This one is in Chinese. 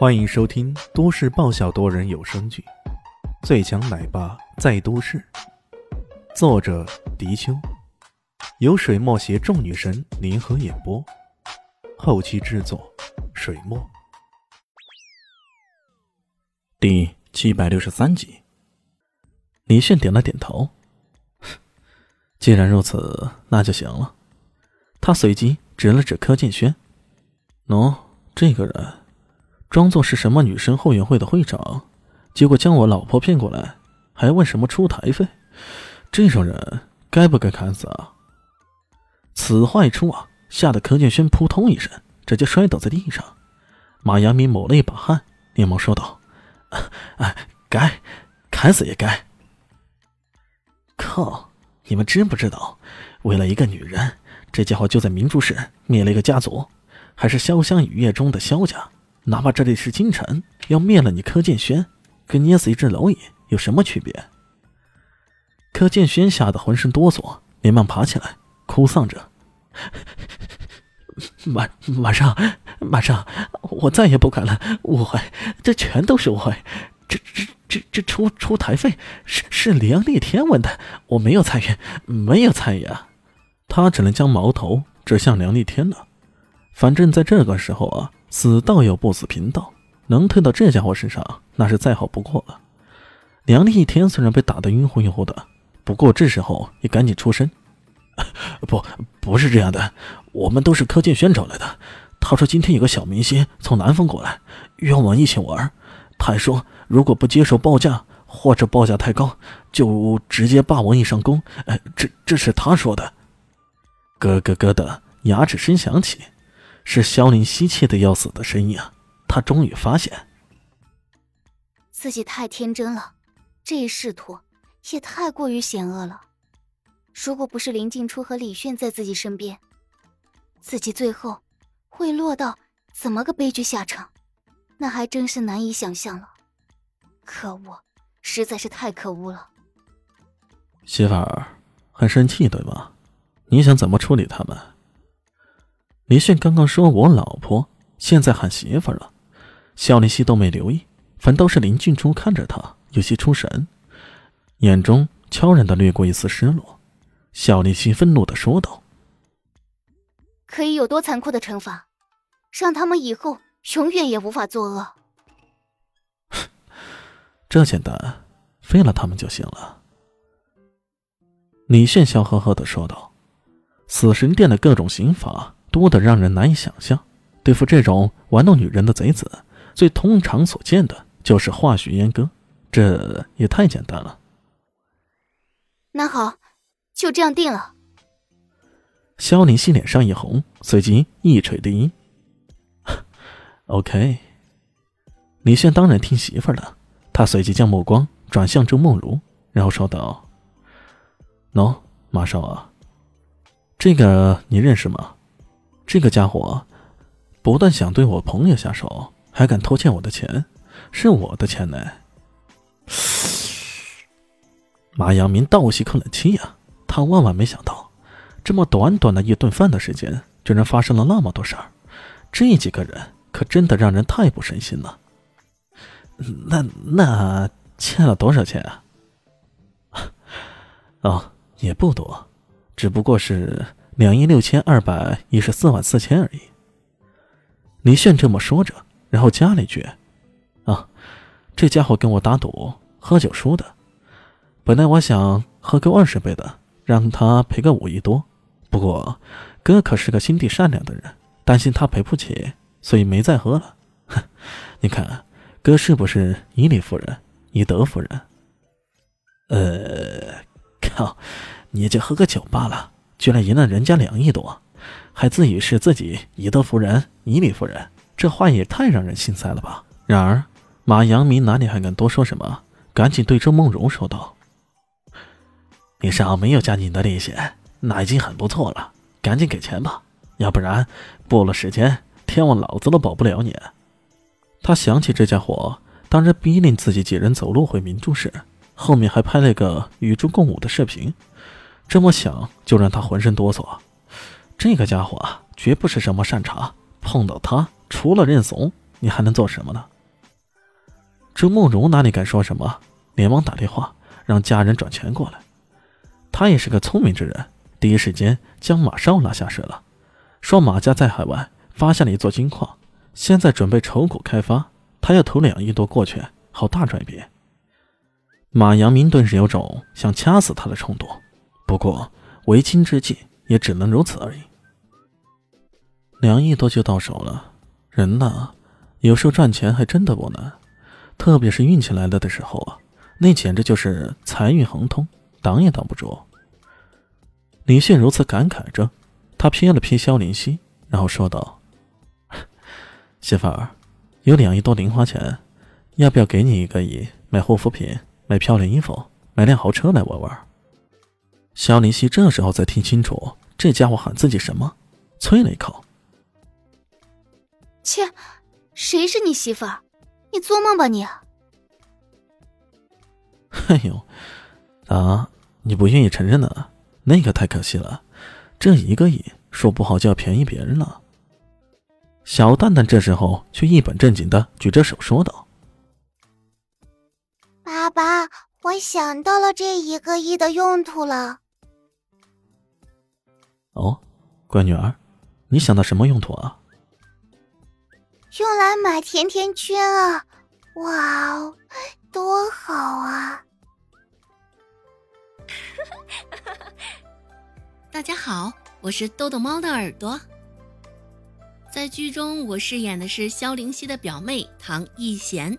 欢迎收听都市爆笑多人有声剧《最强奶爸在都市》，作者：迪秋，由水墨携众女神联合演播，后期制作：水墨。第七百六十三集，李炫点了点头。既然如此，那就行了。他随即指了指柯建轩：“喏，这个人。”装作是什么女生后援会的会长，结果将我老婆骗过来，还问什么出台费，这种人该不该砍死啊？此话一出啊，吓得柯建轩扑通一声，直接摔倒在地上。马阳明抹了一把汗，连忙说道：“ 哎，该，砍死也该。靠，你们知不知道，为了一个女人，这家伙就在明珠市灭了一个家族，还是潇湘雨夜中的萧家。”哪怕这里是京城，要灭了你柯建轩，跟捏死一只蝼蚁有什么区别？柯建轩吓得浑身哆嗦，连忙爬起来，哭丧着：“ 马马上，马上，我再也不敢了！误会，这全都是误会。这这这这出出台费是是梁立天问的，我没有参与，没有参与啊！”他只能将矛头指向梁立天了。反正在这个时候啊。死道友不死贫道，能推到这家伙身上，那是再好不过了。梁立天虽然被打得晕乎晕乎的，不过这时候也赶紧出声：“ 不，不是这样的，我们都是柯建轩找来的。他说今天有个小明星从南方过来，约我们一起玩。他还说如果不接受报价，或者报价太高，就直接霸王硬上弓。哎，这这是他说的。”咯咯咯的牙齿声响起。是萧林希气的要死的声音啊！他终于发现自己太天真了，这一仕途也太过于险恶了。如果不是林静初和李炫在自己身边，自己最后会落到怎么个悲剧下场，那还真是难以想象了。可恶，实在是太可恶了！媳妇儿很生气对吗？你想怎么处理他们？李炫刚刚说我老婆，现在喊媳妇了。肖林熙都没留意，反倒是林俊初看着他，有些出神，眼中悄然的掠过一丝失落。肖林熙愤怒的说道：“可以有多残酷的惩罚，让他们以后永远也无法作恶？这简单，废了他们就行了。”李炫笑呵呵的说道：“死神殿的各种刑罚。”多的让人难以想象，对付这种玩弄女人的贼子，最通常所见的就是化学阉割，这也太简单了。那好，就这样定了。萧林熙脸上一红，随即一锤定音。OK，李炫当然听媳妇儿的，他随即将目光转向周梦如，然后说道：“喏，马少啊，这个你认识吗？”这个家伙不但想对我朋友下手，还敢偷窃我的钱，是我的钱呢！马阳明倒吸口冷气呀，他万万没想到，这么短短的一顿饭的时间，居然发生了那么多事儿。这几个人可真的让人太不省心了。那那欠了多少钱啊？哦，也不多，只不过是。两亿六千二百一十四万四千而已。李炫这么说着，然后加了一句：“啊，这家伙跟我打赌喝酒输的。本来我想喝够二十杯的，让他赔个五亿多。不过哥可是个心地善良的人，担心他赔不起，所以没再喝了。哼，你看哥是不是以理服人，以德服人？呃，靠，你就喝个酒罢了。”居然赢了人家两亿多，还自以是自己以德服人、以理服人，这话也太让人心塞了吧！然而马阳明哪里还敢多说什么，赶紧对周梦荣说道：“你上没有加你的利息，那已经很不错了，赶紧给钱吧，要不然过了时间，天王老子都保不了你。”他想起这家伙当日逼令自己几人走路回明珠时，后面还拍了个与猪共舞的视频。这么想就让他浑身哆嗦。这个家伙，绝不是什么善茬，碰到他除了认怂，你还能做什么呢？周慕容哪里敢说什么，连忙打电话让家人转钱过来。他也是个聪明之人，第一时间将马少拉下水了，说马家在海外发现了一座金矿，现在准备筹股开发，他要投两亿多过去，好大赚一笔。马阳明顿时有种想掐死他的冲动，不过为亲之计也只能如此而已。两亿多就到手了，人呐，有时候赚钱还真的不难，特别是运气来了的时候啊，那简直就是财运亨通，挡也挡不住。李迅如此感慨着，他瞥了瞥萧林熙，然后说道：“ 媳妇儿，有两亿多零花钱，要不要给你一个亿买护肤品？”买漂亮衣服，买辆豪车来玩玩。肖林熙这时候才听清楚，这家伙喊自己什么，啐了一口：“切，谁是你媳妇儿？你做梦吧你！” 哎呦，啊，你不愿意承认呢？那个太可惜了，这一个亿说不好就要便宜别人了。小蛋蛋这时候却一本正经的举着手说道。爸爸，我想到了这一个亿的用途了。哦，乖女儿，你想到什么用途啊？用来买甜甜圈啊！哇哦，多好啊！大家好，我是豆豆猫的耳朵。在剧中，我饰演的是萧灵溪的表妹唐艺贤。